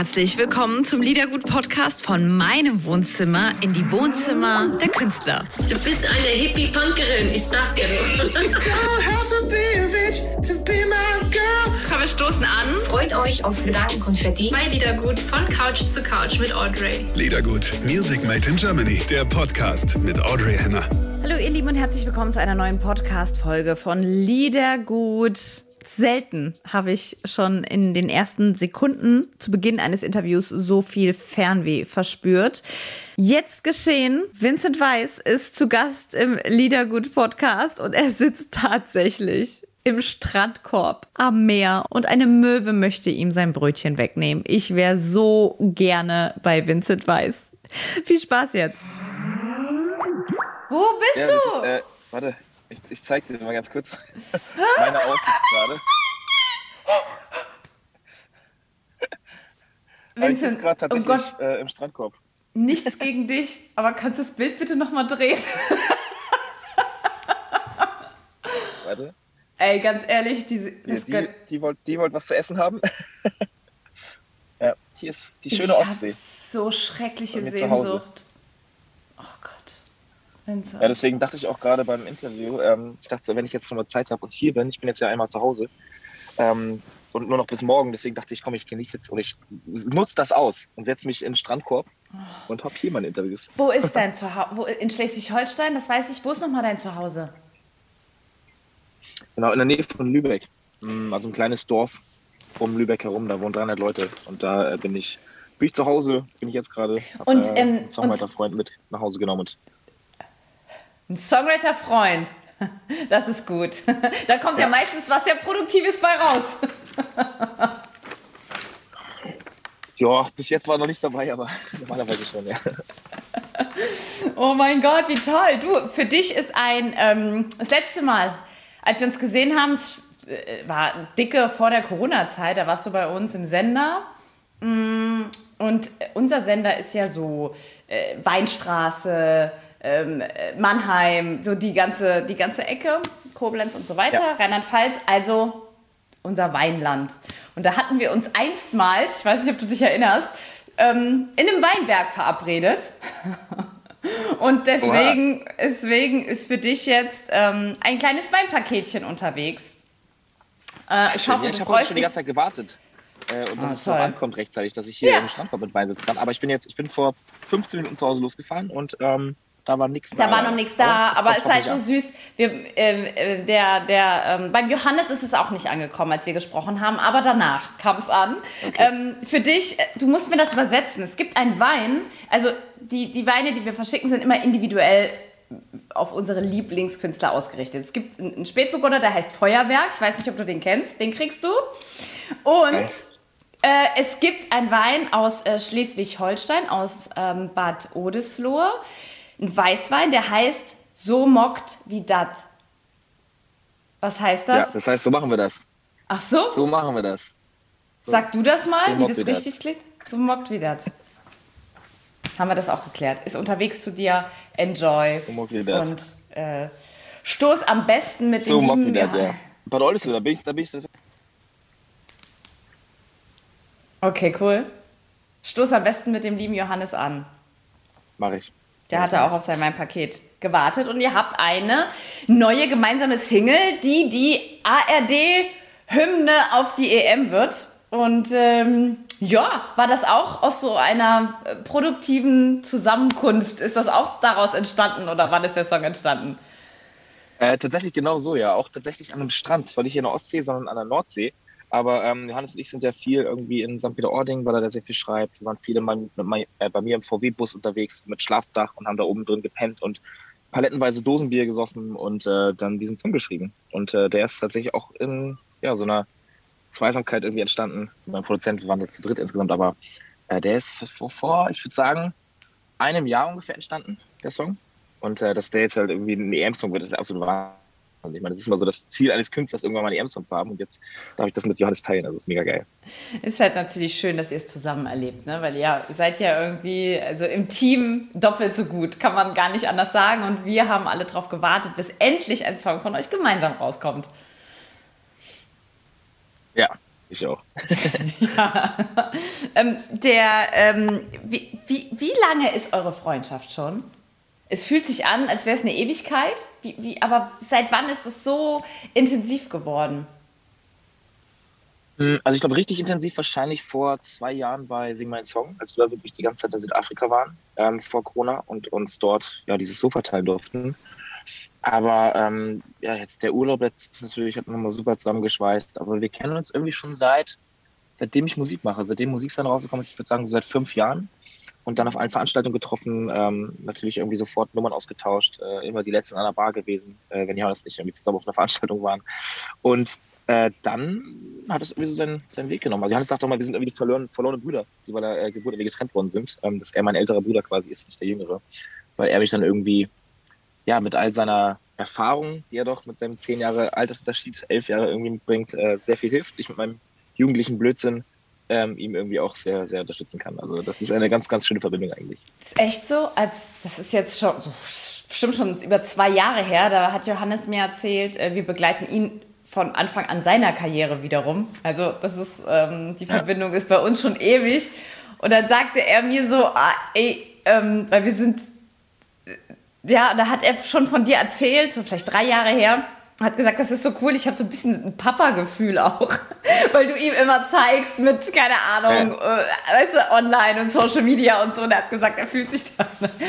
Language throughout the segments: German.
herzlich willkommen zum Liedergut-Podcast von meinem Wohnzimmer in die Wohnzimmer der Künstler. Du bist eine Hippie-Punkerin, ich sag dir nur. Komm, wir stoßen an. Freut euch auf Gedankenkonfetti. Bei Liedergut von Couch zu Couch mit Audrey. Liedergut, Music Made in Germany, der Podcast mit Audrey Henner. Hallo ihr Lieben und herzlich willkommen zu einer neuen Podcast-Folge von Liedergut. Selten habe ich schon in den ersten Sekunden zu Beginn eines Interviews so viel Fernweh verspürt. Jetzt geschehen. Vincent Weiss ist zu Gast im Liedergut Podcast und er sitzt tatsächlich im Strandkorb am Meer und eine Möwe möchte ihm sein Brötchen wegnehmen. Ich wäre so gerne bei Vincent Weiss. Viel Spaß jetzt. Wo bist Ja, du? ist, äh, warte, ich, ich zeig dir mal ganz kurz meine Aussicht gerade. Aber ich Vincent, gerade oh tatsächlich Gott, äh, im Strandkorb. nichts gegen dich, aber kannst du das Bild bitte nochmal drehen? Warte. Ey, ganz ehrlich, diese, Die, das die, gönn- die, wollt, die wollt was zu essen haben. ja, hier ist die schöne ich Ostsee. so schreckliche. Sehnsucht. Oh Gott. Ja, deswegen dachte ich auch gerade beim Interview, ähm, ich dachte wenn ich jetzt nochmal Zeit habe und hier bin, ich bin jetzt ja einmal zu Hause ähm, und nur noch bis morgen, deswegen dachte ich, komm, ich genieße jetzt oder ich nutze das aus und setze mich in den Strandkorb und hab hier meine Interviews. Wo ist dein Zuhause? In Schleswig-Holstein? Das weiß ich. Wo ist nochmal dein Zuhause? Genau, in der Nähe von Lübeck. Mm, Also ein kleines Dorf um Lübeck herum, da wohnen 300 Leute. Und da äh, bin ich, bin ich zu Hause, bin ich jetzt gerade. Und, äh, ähm, einen Songwriter-Freund mit nach Hause genommen. Ein Songwriter-Freund. Das ist gut. Da kommt ja. Ja. meistens was sehr Produktives bei raus. ja, bis jetzt war noch nichts dabei, aber normalerweise schon, ja. Oh mein Gott, wie toll. Du, für dich ist ein, ähm, das letzte Mal, als wir uns gesehen haben, es äh, war dicke vor der Corona-Zeit, da warst du bei uns im Sender. Mm, Und unser Sender ist ja so äh, Weinstraße, ähm, äh, Mannheim, so die ganze, die ganze Ecke, Koblenz und so weiter, Ja. Rheinland-Pfalz, also unser Weinland. Und da hatten wir uns einstmals, ich weiß nicht, ob du dich erinnerst, ähm, in einem Weinberg verabredet. Und deswegen, deswegen ist für dich jetzt ähm, ein kleines Weinpaketchen unterwegs. Äh, ich hoffe, ja, du ich habe heute freust schon die ganze Zeit gewartet. Äh, und Ah, dass es noch ankommt rechtzeitig, dass ich hier Ja. im Strandkorb mit Wein sitzen kann. Aber ich bin jetzt, ich bin vor 15 Minuten zu Hause losgefahren und ähm, da war nichts Da war noch nichts da, aber es ist halt so hoffentlich süß. Wir, ähm, äh, der, der, ähm, beim Johannes ist es auch nicht angekommen, als wir gesprochen haben, aber danach kam es an. Ähm, für dich, äh, du musst mir das übersetzen. Es gibt einen Wein, also die, die Weine, die wir verschicken, sind immer individuell auf unsere Lieblingskünstler ausgerichtet. Es gibt einen einen Spätburgunder, der heißt Feuerwerk. Ich weiß nicht, ob du den kennst. Den kriegst du. Und Okay. äh, es gibt einen Wein aus äh, Schleswig-Holstein, aus ähm, Bad Odesloe. Ein Weißwein, der heißt So mockt wie dat. Was heißt Ja, das? das heißt, so machen wir das. Ach so? So machen wir das. So. Sag du das mal, So wie mockt das wie dat. richtig klingt? So mockt wie dat. Haben wir das auch geklärt. Ist unterwegs zu dir, enjoy. So mockt wie dat. Und äh, stoß am besten mit So dem lieben wir das, Johann- ja. Bad Oldesloe, da bin ich, da bin ich. Das Okay, cool. Stoß am besten mit dem lieben Johannes an. mache ich. Der hatte auch auf sein Mein-Paket gewartet und ihr habt eine neue gemeinsame Single, die die ARD-Hymne auf die EM wird. Und ähm, ja, war das auch aus so einer äh, produktiven Zusammenkunft? Ist das auch daraus entstanden oder wann ist der Song entstanden? Äh, tatsächlich genau so, ja. Auch tatsächlich an einem Strand. Zwar nicht in der Ostsee, sondern an der Nordsee. Aber ähm, Johannes und ich sind ja viel irgendwie in St. Peter-Ording, weil er da sehr viel schreibt. Wir waren viele Mal mit, äh, bei mir im VW-Bus unterwegs mit Schlafdach und haben da oben drin gepennt und palettenweise Dosenbier gesoffen und äh, dann diesen Song geschrieben. Und äh, der ist tatsächlich auch in ja, so einer Zweisamkeit irgendwie entstanden. Mein Produzent, wir waren jetzt zu dritt insgesamt, aber äh, der ist vor, vor, ich würde sagen, einem Jahr ungefähr entstanden, der Song. Und äh, dass der jetzt halt irgendwie ein EM-Song wird, ist absolut wahr. Und ich meine, das ist immer so das Ziel eines Künstlers, irgendwann mal einen EM-Song zu haben. Und jetzt darf ich das mit Johannes teilen. Also ist mega geil. Ist halt natürlich schön, dass ihr es zusammen erlebt, ne? weil ihr seid ja irgendwie, also im Team doppelt so gut, kann man gar nicht anders sagen. Und wir haben alle darauf gewartet, bis endlich ein Song von euch gemeinsam rauskommt. Ja, Ich auch. ja. Ähm, der, ähm, wie, wie, wie lange ist eure Freundschaft schon? Es fühlt sich an, als wäre es eine Ewigkeit. Wie, wie, aber seit wann ist es so intensiv geworden? Hm, also ich glaube, richtig intensiv wahrscheinlich vor zwei Jahren bei Sing Mein Song, als wir wirklich die ganze Zeit in Südafrika waren ähm, vor Corona und uns dort ja dieses Sofa teilen durften. Aber ähm, ja, jetzt der Urlaub jetzt natürlich hat nochmal super zusammengeschweißt. Aber wir kennen uns irgendwie schon seit, seitdem ich Musik mache, seitdem Musikstand rausgekommen ist, ich würde sagen, so seit fünf Jahren. Und dann auf allen Veranstaltungen getroffen, ähm, natürlich irgendwie sofort Nummern ausgetauscht, äh, immer die letzten an der Bar gewesen, äh, wenn Johannes nicht irgendwie zusammen auf einer Veranstaltung waren. Und äh, dann hat es irgendwie so seinen, seinen Weg genommen. Also Johannes sagt doch mal, wir sind irgendwie die verloren, verlorene Brüder, die bei der äh, Geburt irgendwie getrennt worden sind. Ähm, dass er mein älterer Bruder quasi ist, nicht der jüngere. Weil er mich dann irgendwie ja, mit all seiner Erfahrung, die er doch mit seinem zehn Jahre Altersunterschied, elf Jahre irgendwie mitbringt, äh, sehr viel hilft. Ich mit meinem jugendlichen Blödsinn ähm, ihm irgendwie auch sehr, sehr unterstützen kann. Also das ist eine ganz, ganz schöne Verbindung eigentlich. Ist echt so? Als, das ist jetzt schon, bestimmt schon über zwei Jahre her, da hat Johannes mir erzählt, äh, wir begleiten ihn von Anfang an seiner Karriere wiederum. Also das ist, ähm, die Verbindung ja. ist bei uns schon ewig. Und dann sagte er mir so, ah, ey, ähm, weil wir sind ja, da hat er schon von dir erzählt, so vielleicht drei Jahre her, hat gesagt, das ist so cool, ich habe so ein bisschen ein Papa-Gefühl auch, weil du ihm immer zeigst mit, keine Ahnung, ja. äh, weißt du, online und Social Media und so. Und er hat gesagt, er fühlt sich da.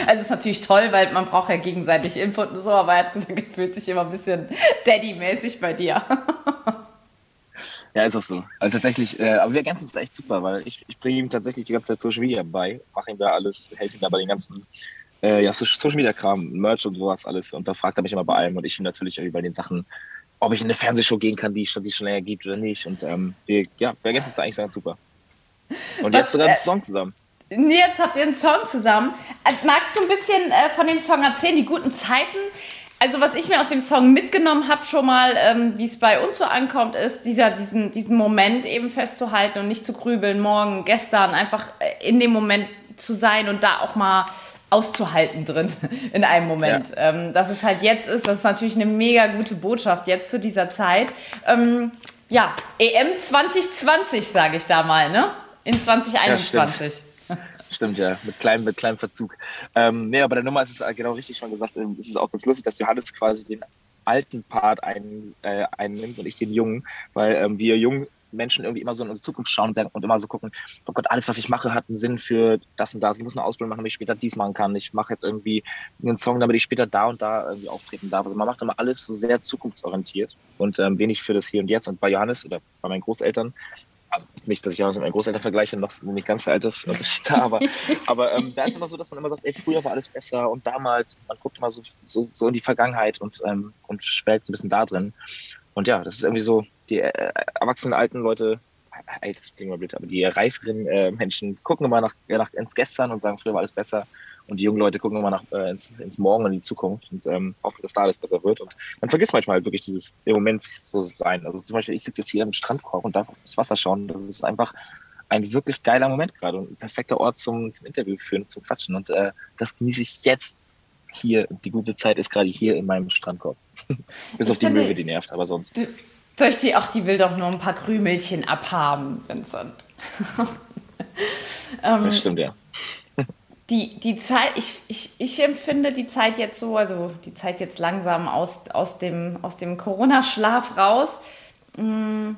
Also ist natürlich toll, weil man braucht ja gegenseitig Input und so, aber er hat gesagt, er fühlt sich immer ein bisschen Daddy-mäßig bei dir. Ja, ist auch so. Also tatsächlich, äh, aber wir ergänzen es echt super, weil ich, ich bringe ihm tatsächlich die ganze Zeit Social Media bei, mache ihm da alles, helfe ihm da bei den ganzen äh, ja, Social Media Kram, Merch und sowas alles. Und da fragt er mich immer bei allem und ich finde natürlich über den Sachen, ob ich in eine Fernsehshow gehen kann, die, die es schon länger gibt oder nicht. Und ähm, wir, ja, wir ergänzen es eigentlich ganz super. Und jetzt sogar einen äh, Song zusammen. Jetzt habt ihr einen Song zusammen. Äh, magst du ein bisschen äh, von dem Song erzählen, die guten Zeiten? Also was ich mir aus dem Song mitgenommen habe schon mal, ähm, wie es bei uns so ankommt, ist dieser, diesen, diesen Moment eben festzuhalten und nicht zu grübeln, morgen, gestern, einfach äh, in dem Moment zu sein und da auch mal auszuhalten drin in einem Moment. Ja. Ähm, dass es halt jetzt ist, das ist natürlich eine mega gute Botschaft jetzt zu dieser Zeit. Ähm, ja, EM 2020, sage ich da mal, ne? In 2021. Ja, stimmt. ja, mit kleinem, mit kleinem Verzug. Ähm, nee, aber der Nummer ist es genau richtig schon gesagt. Ähm, es ist auch ganz lustig, dass Johannes quasi den alten Part ein, äh, einnimmt und ich den jungen, weil ähm, wir jung Menschen irgendwie immer so in unsere Zukunft schauen und immer so gucken, oh Gott, alles, was ich mache, hat einen Sinn für das und das. Ich muss eine Ausbildung machen, damit ich später dies machen kann. Ich mache jetzt irgendwie einen Song, damit ich später da und da irgendwie auftreten darf. Also man macht immer alles so sehr zukunftsorientiert und ähm, wenig für das Hier und Jetzt. Und bei Johannes oder bei meinen Großeltern also nicht, dass ich Johannes mit meinen Großeltern vergleiche, noch nicht ganz der Altersunterschied da, aber, aber ähm, da ist immer so, dass man immer sagt, ey, früher war alles besser und damals, man guckt immer so, so, so in die Vergangenheit und, ähm, und schwelgt so ein bisschen da drin. Und ja, das ist irgendwie so, die äh, erwachsenen alten Leute, ey, das klingt mal blöd, aber die reiferen äh, Menschen gucken immer nach, nach, ins Gestern und sagen, früher war alles besser. Und die jungen Leute gucken immer nach, äh, ins, ins Morgen und in die Zukunft und ähm, hoffen, dass da alles besser wird. Und man vergisst manchmal halt wirklich dieses im Moment so sein. Also zum Beispiel, ich sitze jetzt hier am Strandkorb und darf auf das Wasser schauen. Das ist einfach ein wirklich geiler Moment gerade und ein perfekter Ort zum, zum Interview führen, zum Quatschen. Und äh, das genieße ich jetzt hier. Die gute Zeit ist gerade hier in meinem Strandkorb. Bis auf die Möwe, die nervt, aber sonst. Du, durch die, ach, die will doch nur ein paar Krümelchen abhaben, Vincent. ähm, das stimmt, ja. die, die Zeit, ich, ich, ich empfinde die Zeit jetzt so, also die Zeit jetzt langsam aus, aus dem, aus dem Corona-Schlaf raus. Mm,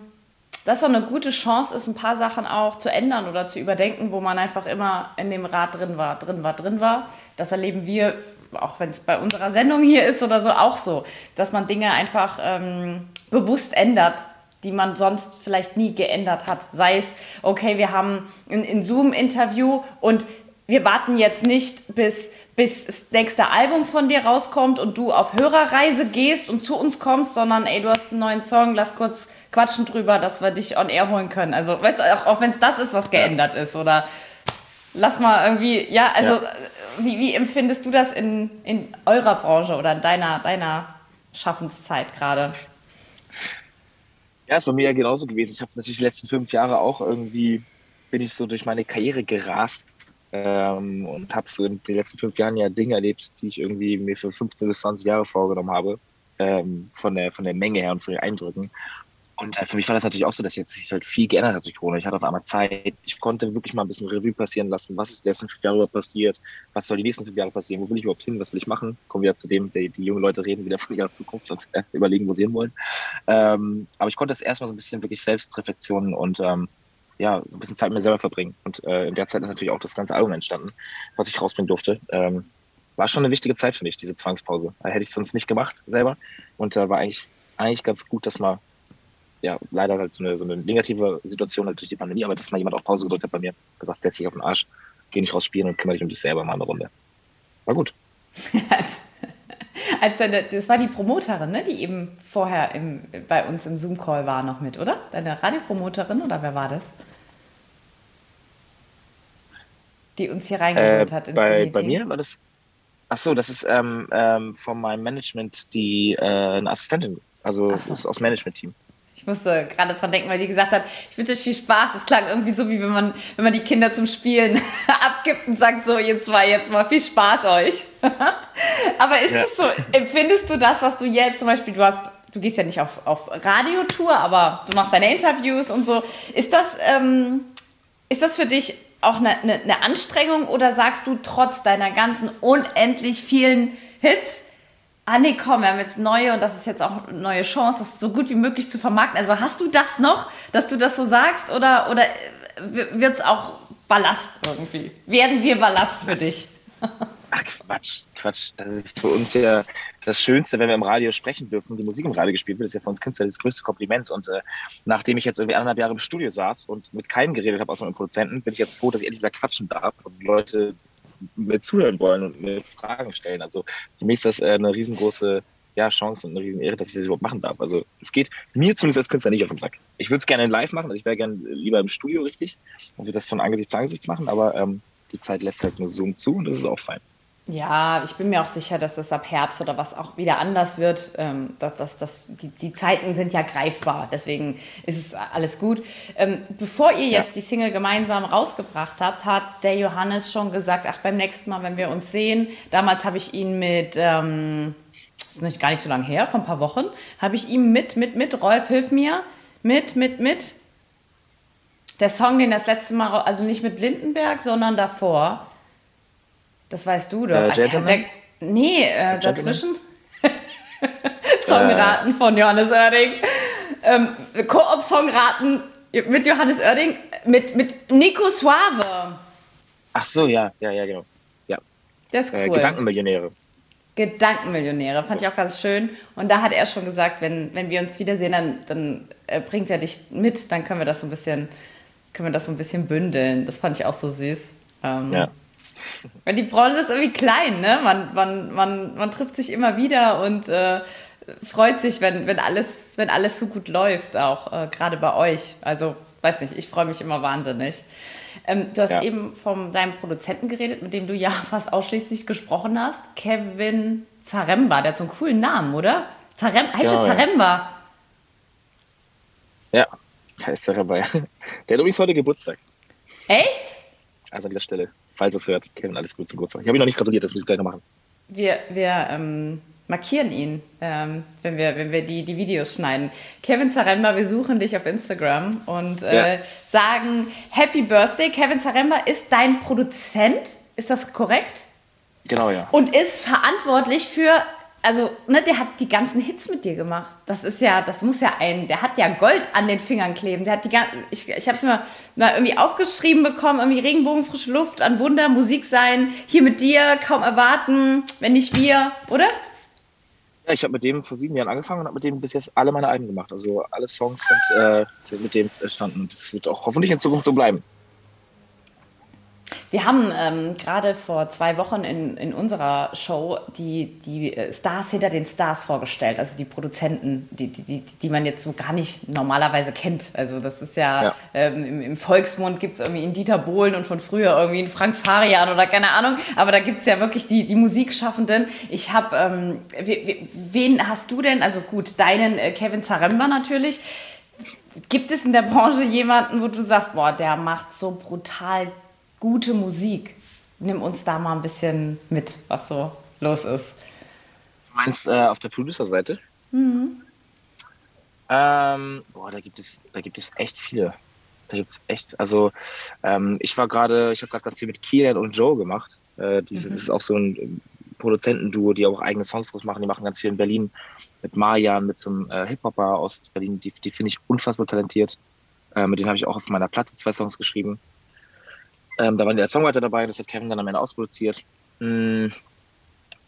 dass so eine gute Chance ist, ein paar Sachen auch zu ändern oder zu überdenken, wo man einfach immer in dem Rad drin war, drin war, drin war. Das erleben wir, auch wenn es bei unserer Sendung hier ist oder so, auch so, dass man Dinge einfach ähm, bewusst ändert, die man sonst vielleicht nie geändert hat. Sei es, okay, wir haben ein, ein Zoom-Interview und wir warten jetzt nicht, bis, bis das nächste Album von dir rauskommt und du auf Hörerreise gehst und zu uns kommst, sondern ey, du hast einen neuen Song, lass kurz quatschen drüber, dass wir dich on air holen können. Also, weißt du, auch, auch wenn es das ist, was geändert ist oder lass mal irgendwie, ja, also ja. Wie, wie empfindest du das in, in eurer Branche oder in deiner, deiner Schaffenszeit gerade? Ja, ist bei mir ja genauso gewesen. Ich habe natürlich die letzten fünf Jahre auch irgendwie, bin ich so durch meine Karriere gerast ähm, und habe so in den letzten fünf Jahren ja Dinge erlebt, die ich irgendwie mir für 15 bis 20 Jahre vorgenommen habe, ähm, von, der, von der Menge her und von den Eindrücken. Und äh, für mich war das natürlich auch so, dass jetzt sich halt viel geändert hat durch Corona. Ich hatte auf einmal Zeit. Ich konnte wirklich mal ein bisschen Revue passieren lassen. Was ist die letzten fünf Jahre überhaupt passiert? Was soll die nächsten fünf Jahre passieren? Wo will ich überhaupt hin? Was will ich machen? Kommen wir ja zu dem, die, die jungen Leute reden wieder von ihrer Zukunft und äh, überlegen, wo sie hinwollen. Ähm, aber ich konnte das erstmal so ein bisschen wirklich Selbstreflexionen und ähm, ja, so ein bisschen Zeit mit mir selber verbringen. Und äh, in der Zeit ist natürlich auch das ganze Album entstanden, was ich rausbringen durfte. Ähm, war schon eine wichtige Zeit für mich, diese Zwangspause. Hätte ich sonst nicht gemacht selber. Und äh, war eigentlich, eigentlich ganz gut, dass man ja, leider halt so eine, so eine negative Situation halt durch die Pandemie, aber dass mal jemand auf Pause gedrückt hat bei mir, gesagt, setz dich auf den Arsch, geh nicht raus spielen und kümmere dich um dich selber mal eine Runde. War gut. als, als deine, das war die Promoterin, ne, die eben vorher im, bei uns im Zoom-Call war noch mit, oder? Deine Radiopromoterin oder wer war das? Die uns hier reingeholt äh, hat ins bei, bei mir war das, ach so, das ist ähm, ähm, von meinem Management die äh, eine Assistentin, also so. das ist aus Management-Team. Ich musste gerade dran denken, weil die gesagt hat, ich wünsche euch viel Spaß. Es klang irgendwie so, wie wenn man, wenn man die Kinder zum Spielen abgibt und sagt, so, ihr zwei, jetzt mal viel Spaß euch. Aber ist Ja. es so, empfindest du das, was du jetzt zum Beispiel, du hast, du gehst ja nicht auf, auf Radiotour, aber du machst deine Interviews und so. Ist das, ähm, ist das für dich auch eine, eine, eine Anstrengung oder sagst du trotz deiner ganzen unendlich vielen Hits, ah nee, komm, wir haben jetzt neue und das ist jetzt auch eine neue Chance, das so gut wie möglich zu vermarkten. Also hast du das noch, dass du das so sagst oder, oder wird es auch Ballast irgendwie? Werden wir Ballast für dich? Ach Quatsch, Quatsch. Das ist für uns ja das Schönste, wenn wir im Radio sprechen dürfen. Die Musik im Radio gespielt wird, ist ja für uns Künstler das größte Kompliment. Und äh, nachdem ich jetzt irgendwie anderthalb Jahre im Studio saß und mit keinem geredet habe, außer mit dem Produzenten, bin ich jetzt froh, dass ich endlich wieder quatschen darf und Leute mir zuhören wollen und mir Fragen stellen. Also für mich ist das äh, eine riesengroße ja, Chance und eine riesen Ehre, dass ich das überhaupt machen darf. Also es geht mir zumindest als Künstler nicht auf den Sack. Ich würde es gerne live machen, also ich wäre gerne lieber im Studio richtig und würde das von Angesicht zu Angesicht machen, aber ähm, die Zeit lässt halt nur Zoom zu und das ist auch fein. Ja, ich bin mir auch sicher, dass das ab Herbst oder was auch wieder anders wird. Ähm, dass, dass, dass die, die Zeiten sind ja greifbar, deswegen ist es alles gut. Ähm, bevor ihr jetzt die Single gemeinsam rausgebracht habt, hat der Johannes schon gesagt, ach, beim nächsten Mal, wenn wir uns sehen, damals habe ich ihn mit, ähm, das ist nicht, gar nicht so lange her, vor ein paar Wochen, habe ich ihm mit, mit, mit, Rolf, hilf mir, mit, mit, mit, der Song, den das letzte Mal, also nicht mit Lindenberg, sondern davor, das weißt du doch. Äh, Also, Gentleman? der, nee, äh, Gentleman? dazwischen. Songraten von Johannes Oerding. Ähm, Koop-Songraten mit Johannes Oerding, mit, mit Nico Suave. Ach so, ja, ja, ja, genau. Ja, Das ist äh, cool. Gedankenmillionäre. Gedankenmillionäre, fand ich auch ganz schön. Und da hat er schon gesagt, wenn, wenn wir uns wiedersehen, dann, dann äh, bringt er dich mit, dann können wir das so ein bisschen, können wir das so ein bisschen bündeln. Das fand ich auch so süß. Ähm, Ja. Weil die Branche ist irgendwie klein, ne? Man, man, man, man trifft sich immer wieder und äh, freut sich, wenn, wenn, alles, wenn alles so gut läuft, auch äh, gerade bei euch. Also, weiß nicht, ich freue mich immer wahnsinnig. Ähm, du hast Ja. eben von deinem Produzenten geredet, mit dem du ja fast ausschließlich gesprochen hast. Kevin Zaremba, der hat so einen coolen Namen, oder? Zarem heißt Genau, er ja. Zaremba? Ja, da ist er dabei. Der hat übrigens heute Geburtstag. Echt? Also an dieser Stelle, falls es hört, Kevin, alles Gute zum Geburtstag. Ich habe ihn noch nicht gratuliert, das muss ich gleich noch machen. Wir, wir ähm, markieren ihn, ähm, wenn wir, wenn wir die, die Videos schneiden. Kevin Zaremba, wir suchen dich auf Instagram und äh, Ja. sagen Happy Birthday. Kevin Zaremba ist dein Produzent, ist das korrekt? Genau, ja. Und ist verantwortlich für, also, ne, der hat die ganzen Hits mit dir gemacht. Das ist ja, das muss ja ein, der hat ja Gold an den Fingern kleben. Der hat die ganzen, ich, ich habe es mir mal irgendwie aufgeschrieben bekommen, irgendwie Regenbogen, frische Luft, an Wunder, Musik sein, hier mit dir, kaum erwarten, wenn nicht wir, oder? Ja, ich habe mit dem vor sieben Jahren angefangen und habe mit dem bis jetzt alle meine Alben gemacht. Also alle Songs sind, äh, sind mit dem entstanden und das wird auch hoffentlich in Zukunft so bleiben. Wir haben ähm, gerade vor zwei Wochen in, in unserer Show die, die äh, Stars hinter den Stars vorgestellt, also die Produzenten, die, die, die, die man jetzt so gar nicht normalerweise kennt. Also das ist ja, Ja. Ähm, im, im Volksmund gibt es irgendwie einen Dieter Bohlen und von früher irgendwie einen Frank Farian oder keine Ahnung, aber da gibt es ja wirklich die, die Musikschaffenden. Ich habe, ähm, we- we- wen hast du denn, also gut, deinen äh, Kevin Zaremba natürlich. Gibt es in der Branche jemanden, wo du sagst, boah, der macht so brutal gute Musik? Nimm uns da mal ein bisschen mit, was so los ist. Du meinst äh, auf der Producer-Seite? Ähm, Ähm, boah, da gibt es, da gibt es echt viele. Da gibt es echt, also ähm, ich war gerade, ich habe gerade ganz viel mit Kieran und Joe gemacht. Äh, dieses Mhm. ist auch so ein Produzentenduo, die auch eigene Songs draus machen. Die machen ganz viel in Berlin mit Marjan, mit so einem äh, Hip-Hopper aus Berlin. Die, die finde ich unfassbar talentiert. Äh, mit denen habe ich auch auf meiner Platte zwei Songs geschrieben. Ähm, da waren die als Songwriter dabei, das hat Kevin dann am Ende ausproduziert. Mm,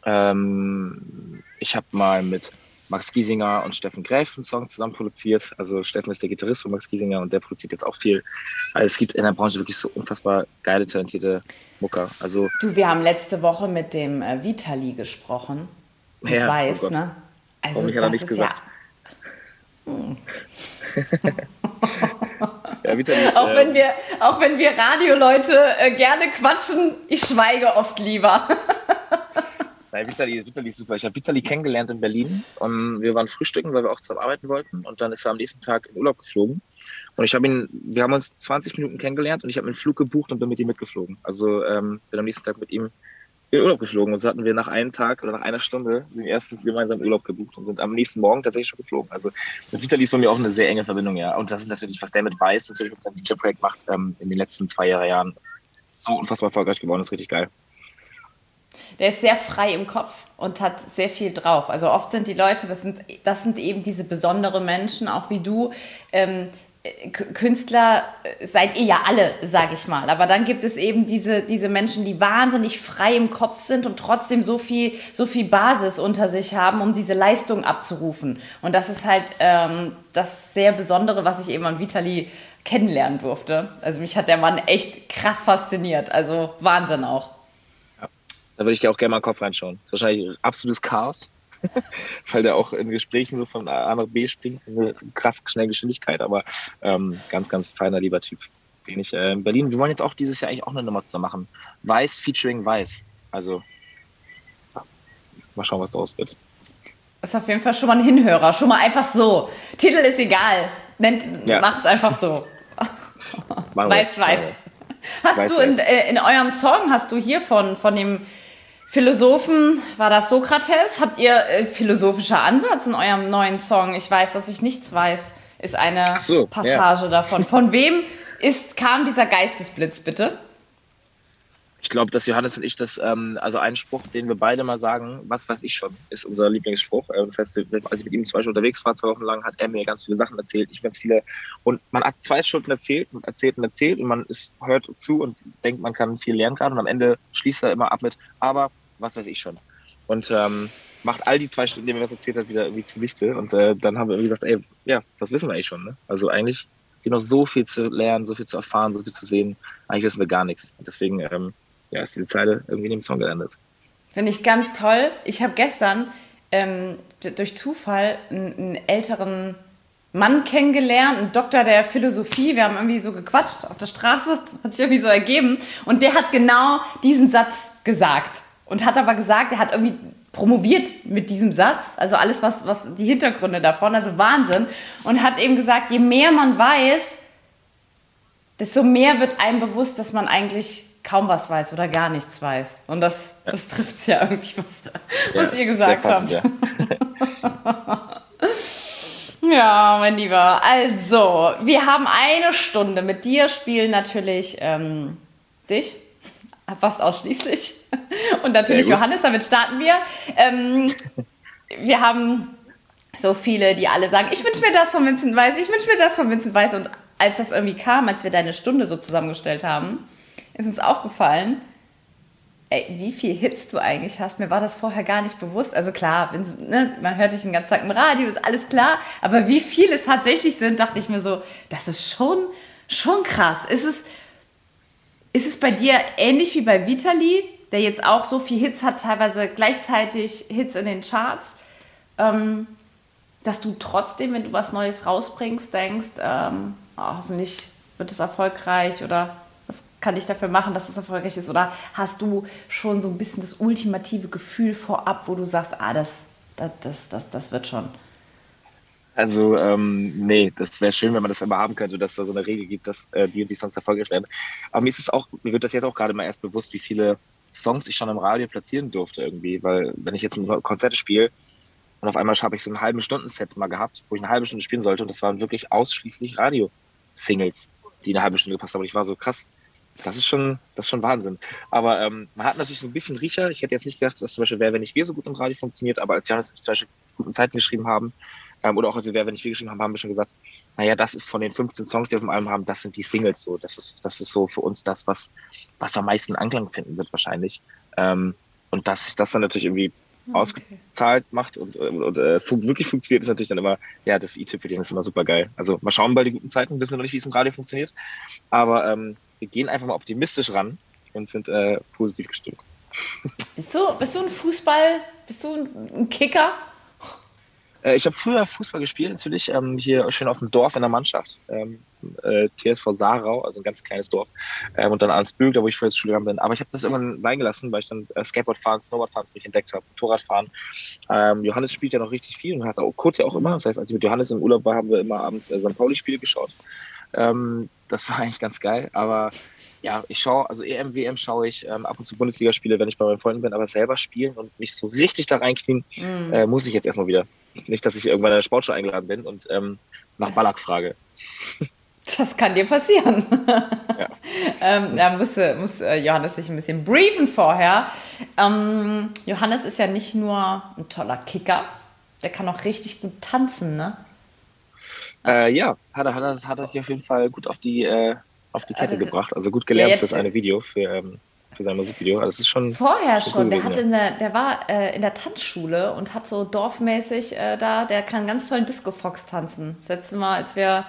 ähm, ich habe mal mit Max Giesinger und Steffen Gräf einen Song zusammen produziert. Also Steffen ist der Gitarrist von Max Giesinger und der produziert jetzt auch viel. Also es gibt in der Branche wirklich so unfassbar geile, talentierte Mucker. Also Du, wir haben letzte Woche mit dem äh, Vitali gesprochen. Mit Ja, oh Weiß, Gott. ne? Also Warum hat er das nichts ist gesagt? Ja, ja, Vitali ist, auch, äh, wenn wir, auch wenn wir Radioleute äh, gerne quatschen, ich schweige oft lieber. Nein, Vitali, Vitali ist super. Ich habe Vitali kennengelernt in Berlin und wir waren frühstücken, weil wir auch zusammen arbeiten wollten. Und dann ist er am nächsten Tag in Urlaub geflogen. Und ich habe ihn, wir haben uns 20 Minuten kennengelernt und ich habe einen Flug gebucht und bin mit ihm mitgeflogen. Also ähm, bin am nächsten Tag mit ihm in Urlaub geflogen. Und so hatten wir nach einem Tag oder nach einer Stunde den ersten gemeinsamen Urlaub gebucht und sind am nächsten Morgen tatsächlich schon geflogen. Also mit Vitali ist bei mir auch eine sehr enge Verbindung, ja. Und das ist natürlich, was der mit Weiß natürlich mit seinem DJ-Projekt macht, ähm, in den letzten zwei Jahren so unfassbar erfolgreich geworden, ist richtig geil. Der ist sehr frei im Kopf und hat sehr viel drauf. Also oft sind die Leute, das sind, das sind eben diese besonderen Menschen, auch wie du. Ähm, äh, Künstler äh, seid ihr ja alle, sage ich mal. Aber dann gibt es eben diese, diese Menschen, die wahnsinnig frei im Kopf sind und trotzdem so viel, so viel Basis unter sich haben, um diese Leistung abzurufen. Und das ist halt ähm, das sehr Besondere, was ich eben an Vitali kennenlernen durfte. Also mich hat der Mann echt krass fasziniert. Also Wahnsinn auch. Da würde ich auch gerne mal den Kopf reinschauen. Das ist wahrscheinlich absolutes Chaos, weil der auch in Gesprächen so von A nach B springt, in einer krass schnellen Geschwindigkeit, aber ähm, ganz, ganz feiner, lieber Typ. Den ich äh, in Berlin, wir wollen jetzt auch dieses Jahr eigentlich auch eine Nummer zusammen machen. Weiß featuring Weiß. Also, mal schauen, was daraus wird. Das ist auf jeden Fall schon mal ein Hinhörer. Schon mal einfach so. Titel ist egal. Nennt, Ja. Macht's einfach so. Weiß, weiß. Hast Weiß, du in, äh, in eurem Song, hast du hier von, von dem Philosophen, war das Sokrates? Habt ihr äh, philosophischer Ansatz in eurem neuen Song? Ich weiß, dass ich nichts weiß, ist eine so, Passage davon. Von wem ist, kam dieser Geistesblitz, bitte? Ich glaube, dass Johannes und ich das, ähm, also ein Spruch, den wir beide mal sagen, was weiß ich schon, ist unser Lieblingsspruch. Äh, Das heißt, als ich mit ihm zum Beispiel unterwegs war, zwei Wochen lang, hat er mir ganz viele Sachen erzählt, ich ganz viele. Und man hat zwei Stunden erzählt und erzählt und erzählt und man ist, hört zu und denkt, man kann viel lernen gerade und am Ende schließt er immer ab mit, aber was weiß ich schon. Und ähm, macht all die zwei Stunden, die mir was erzählt hat, wieder irgendwie zunichte. Und äh, dann haben wir irgendwie gesagt, ey, ja, das wissen wir eigentlich schon. Ne? Also eigentlich gibt noch so viel zu lernen, so viel zu erfahren, so viel zu sehen. Eigentlich wissen wir gar nichts. Und deswegen ähm, ja, ist diese Zeile irgendwie in dem Song gelandet. Finde ich ganz toll. Ich habe gestern ähm, durch Zufall einen, einen älteren Mann kennengelernt, einen Doktor der Philosophie. Wir haben irgendwie so gequatscht auf der Straße, hat sich irgendwie so ergeben. Und der hat genau diesen Satz gesagt. Und hat aber gesagt, er hat irgendwie promoviert mit diesem Satz, also alles, was, was die Hintergründe davon, also Wahnsinn. Und hat eben gesagt, je mehr man weiß, desto mehr wird einem bewusst, dass man eigentlich kaum was weiß oder gar nichts weiß. Und das, das trifft es ja irgendwie, was, was Ja, ihr gesagt passend, habt. Ja. Ja, mein Lieber. Also, wir haben eine Stunde. Mit dir spielen natürlich ähm, dich, fast ausschließlich. Und natürlich. Johannes, damit starten wir. Ähm, wir haben so viele, die alle sagen, ich wünsche mir das von Vincent Weiss, ich wünsche mir das von Vincent Weiss. Und als das irgendwie kam, als wir deine Stunde so zusammengestellt haben, ist uns aufgefallen, ey, wie viel Hits du eigentlich hast. Mir war das vorher gar nicht bewusst. Also klar, ne, man hört dich den ganzen Tag im Radio, ist alles klar. Aber wie viel es tatsächlich sind, dachte ich mir so, das ist schon, schon krass. Ist es, ist es bei dir ähnlich wie bei Vitali, der jetzt auch so viel Hits hat, teilweise gleichzeitig Hits in den Charts, ähm, dass du trotzdem, wenn du was Neues rausbringst, denkst, ähm, oh, hoffentlich wird es erfolgreich oder was kann ich dafür machen, dass es erfolgreich ist? Oder hast du schon so ein bisschen das ultimative Gefühl vorab, wo du sagst, ah, das, das, das, das, das wird schon? Also, ähm, nee, das wäre schön, wenn man das immer haben könnte, dass da so eine Regel gibt, dass äh, die und die Songs erfolgreich werden. Aber mir ist es auch, mir wird das jetzt auch gerade mal erst bewusst, wie viele Songs ich schon im Radio platzieren durfte irgendwie, weil wenn ich jetzt Konzerte spiele, Und auf einmal habe ich so einen halben Stunden-Set mal gehabt, wo ich eine halbe Stunde spielen sollte. Und das waren wirklich ausschließlich Radio-Singles, die eine halbe Stunde gepasst haben. Und ich war so krass. Das ist schon, das ist schon Wahnsinn. Aber ähm, man hat natürlich so ein bisschen Riecher. Ich hätte jetzt nicht gedacht, dass zum Beispiel Wer, wenn nicht wir so gut im Radio funktioniert, aber als Janis zum Beispiel guten Zeiten geschrieben haben, ähm, oder auch als wir Wer, wenn nicht wir geschrieben haben, haben wir schon gesagt, naja, das ist von den 15 Songs, die wir auf dem Album haben, das sind die Singles so. Das ist, das ist so für uns das, was, was am meisten Anklang finden wird wahrscheinlich. Ähm, und dass sich das dann natürlich irgendwie okay. ausgezahlt macht und, und, und äh, wirklich funktioniert, ist natürlich dann immer, ja, das E-Tipp-Ding ist immer super geil. Also mal schauen bei den guten Zeiten, wissen wir noch nicht, wie es im Radio funktioniert. Aber ähm, wir gehen einfach mal optimistisch ran und sind äh, positiv gestimmt. Bist du, bist du ein Fußball, bist du ein Kicker? Äh, ich habe früher Fußball gespielt, natürlich, ähm, hier schön auf dem Dorf in der Mannschaft. Ähm, äh, TSV Saarau, also ein ganz kleines Dorf. Ähm, und dann Arnsbüg, da wo ich vorher zur Schule bin. Aber ich habe das irgendwann sein gelassen, weil ich dann äh, Skateboard fahren, Snowboard fahren für mich entdeckt habe, Motorradfahren. Ähm, Johannes spielt ja noch richtig viel und hat auch Kurt ja auch immer. Das heißt, als ich mit Johannes im Urlaub war, haben wir immer abends äh, St. Pauli-Spiele geschaut. Ähm, das war eigentlich ganz geil, aber ja, ich schaue, also EM, WM schaue ich ähm, ab und zu Bundesligaspiele, wenn ich bei meinen Freunden bin, aber selber spielen und mich so richtig da reinknien, mm. äh, muss ich jetzt erstmal wieder. Nicht, dass ich irgendwann in der Sportschau eingeladen bin und ähm, nach Ballack frage. Das kann dir passieren. Ja. ähm, da muss, muss äh, Johannes sich ein bisschen briefen vorher. Ähm, Johannes ist ja nicht nur ein toller Kicker, der kann auch richtig gut tanzen, ne? Äh, ja, hat er, hat, er, hat er sich auf jeden Fall gut auf die, äh, auf die Kette also, gebracht. Also gut gelernt ja, fürs eine Video, für, ähm, für sein Musikvideo. Also das ist schon. Vorher schon. schon. der, gewesen, hat in der, der war äh, in der Tanzschule und hat so dorfmäßig äh, da, der kann ganz tollen Disco-Fox tanzen. Das letzte Mal, als wir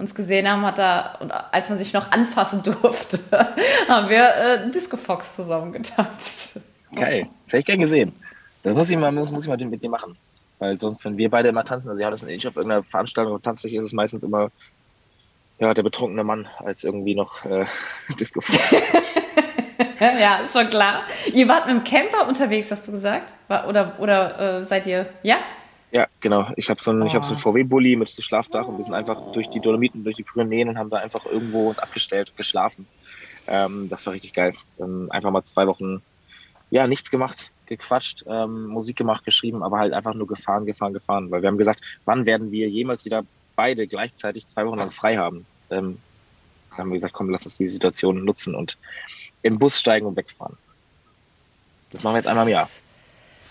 uns gesehen haben, hat er, und als man sich noch anfassen durfte, haben wir äh, Disco Fox zusammen getanzt. Geil, das hätte ich gern gesehen. Das muss ich mal, muss, muss ich mal mit dir machen. Weil sonst, wenn wir beide immer tanzen, also ja, das ist ich auf irgendeiner Veranstaltung oder Tanzfläche ist es meistens immer ja, der betrunkene Mann als irgendwie noch äh, Disco Fox. ja, schon klar. Ihr wart mit dem Camper unterwegs, hast du gesagt? Oder, oder äh, seid ihr, ja? Ja, genau. Ich habe so einen, oh. hab so einen VW-Bully mit so Schlafdach und wir sind einfach durch die Dolomiten, durch die Pyrenäen und haben da einfach irgendwo abgestellt und geschlafen. Ähm, das war richtig geil. Dann einfach mal zwei Wochen, ja, nichts gemacht, gequatscht, ähm, Musik gemacht, geschrieben, aber halt einfach nur gefahren, gefahren, gefahren. Weil wir haben gesagt, wann werden wir jemals wieder beide gleichzeitig zwei Wochen lang frei haben? Ähm, haben wir gesagt, komm, lass uns die Situation nutzen und im Bus steigen und wegfahren. Das machen wir jetzt einmal im Jahr.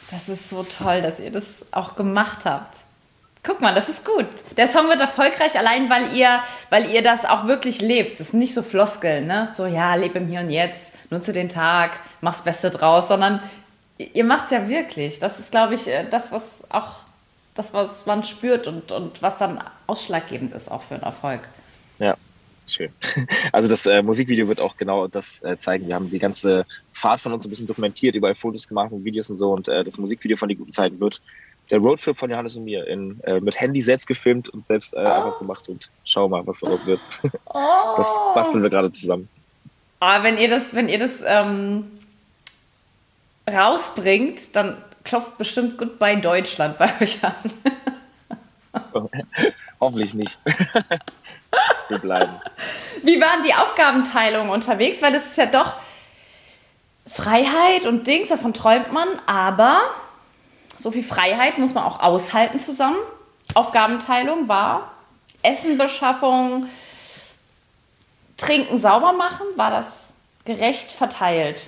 Das ist so toll, dass ihr das auch gemacht habt. Guck mal, das ist gut. Der Song wird erfolgreich, allein weil ihr, weil ihr das auch wirklich lebt. Das ist nicht so Floskeln, ne? So, ja, lebe im Hier und Jetzt, nutze den Tag, mach's Beste draus, sondern ihr macht es ja wirklich. Das ist, glaube ich, äh, das, was auch das, was man spürt und, und was dann ausschlaggebend ist auch für einen Erfolg. Ja, Schön. Also das äh, Musikvideo wird auch genau das äh, zeigen. Wir haben die ganze Fahrt von uns ein bisschen dokumentiert, überall Fotos gemacht und Videos und so. Und äh, das Musikvideo von die guten Zeiten wird der Roadtrip von Johannes und mir in, äh, mit Handy selbst gefilmt und selbst oh. einfach gemacht. Und schau mal, was daraus wird. Oh. Das basteln wir gerade zusammen. Aber wenn ihr das, wenn ihr das ähm, rausbringt, dann klopft bestimmt gut bei Deutschland bei euch an. Hoffentlich nicht. Wir bleiben. Wie waren die Aufgabenteilungen unterwegs? Weil das ist ja doch Freiheit und Dings, davon träumt man, aber so viel Freiheit muss man auch aushalten zusammen. Aufgabenteilung war Essenbeschaffung, Trinken sauber machen. War das gerecht verteilt?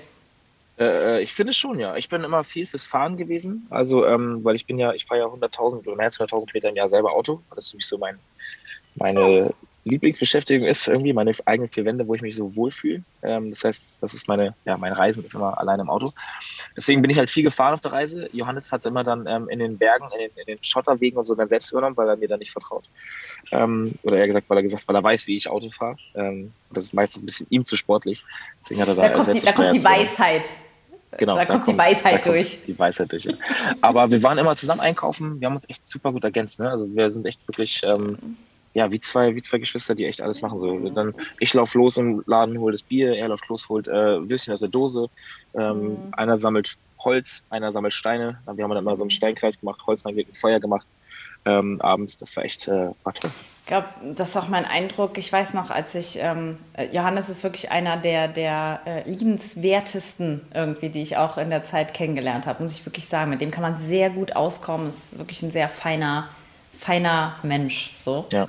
Äh, äh, ich finde schon, ja. Ich bin immer viel fürs Fahren gewesen. Also, ähm, weil ich bin ja, ich fahre ja 100.000 oder mehr als 100.000 Kilometer im Jahr selber Auto. Das ist nämlich so mein, meine Lieblingsbeschäftigung ist irgendwie meine eigenen vier Wände, wo ich mich so wohlfühle. Ähm, das heißt, das ist meine, ja, mein Reisen ist immer allein im Auto. Deswegen bin ich halt viel gefahren auf der Reise. Johannes hat immer dann ähm, in den Bergen, in den, in den, Schotterwegen und so dann selbst übernommen, weil er mir da nicht vertraut. Ähm, oder eher gesagt, weil er gesagt, weil er weiß, wie ich Auto fahre. Ähm, das ist meistens ein bisschen ihm zu sportlich. Deswegen hat er da, da kommt, die, da kommt die Weisheit. Genau, da, da kommt, die Weisheit durch. Die Weisheit durch. Ja. Aber wir waren immer zusammen einkaufen. Wir haben uns echt super gut ergänzt. Ne? Also wir sind echt wirklich ähm, ja, wie zwei, wie zwei Geschwister, die echt alles machen. So. Dann, ich laufe los im Laden, hole das Bier, er läuft los, holt äh, Würstchen aus der Dose. Ähm, mhm. Einer sammelt Holz, einer sammelt Steine. Wir haben dann immer so einen Steinkreis gemacht, Holz reingelegt, Feuer gemacht. ähm, abends. Das war echt äh, war toll. Ich glaube, das ist auch mein Eindruck. Ich weiß noch, als ich, ähm, äh, Johannes ist wirklich einer der, der äh, liebenswertesten irgendwie, die ich auch in der Zeit kennengelernt habe, muss ich wirklich sagen. Mit dem kann man sehr gut auskommen. Ist wirklich ein sehr feiner, feiner Mensch. So. Ja.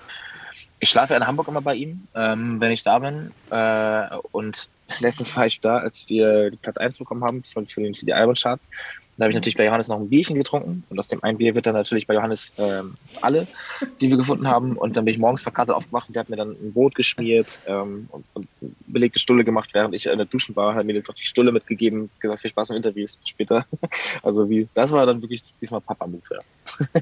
Ich schlafe in Hamburg immer bei ihm, ähm, wenn ich da bin. Äh, und letztens war ich da, als wir Platz 1 bekommen haben für, für, den, für die Albumcharts. Da habe ich natürlich bei Johannes noch ein Bierchen getrunken und aus dem einen Bier wird dann natürlich bei Johannes ähm, alle, die wir gefunden haben. Und dann bin ich morgens verkatert aufgewacht und der hat mir dann ein Brot geschmiert ähm, und, und belegte Stulle gemacht, während ich in der Duschen war, hat mir doch die Stulle mitgegeben, gesagt, viel Spaß im Interview später. Also wie, das war dann wirklich diesmal Papa-Move. Ja.